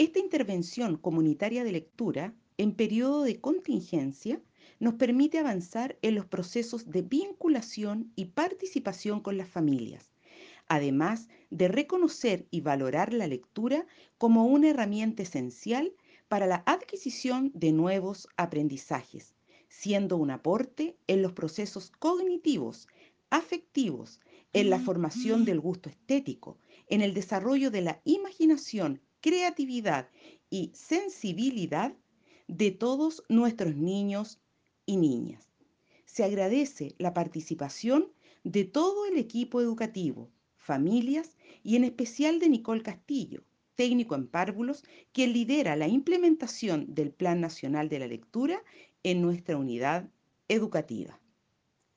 Esta intervención comunitaria de lectura en periodo de contingencia nos permite avanzar en los procesos de vinculación y participación con las familias, además de reconocer y valorar la lectura como una herramienta esencial para la adquisición de nuevos aprendizajes, siendo un aporte en los procesos cognitivos, afectivos, en la formación del gusto estético, en el desarrollo de la imaginación, creatividad y sensibilidad de todos nuestros niños y niñas. Se agradece la participación de todo el equipo educativo, familias y en especial de Nicole Castillo, técnico en párvulos, quien lidera la implementación del Plan Nacional de la Lectura en nuestra unidad educativa.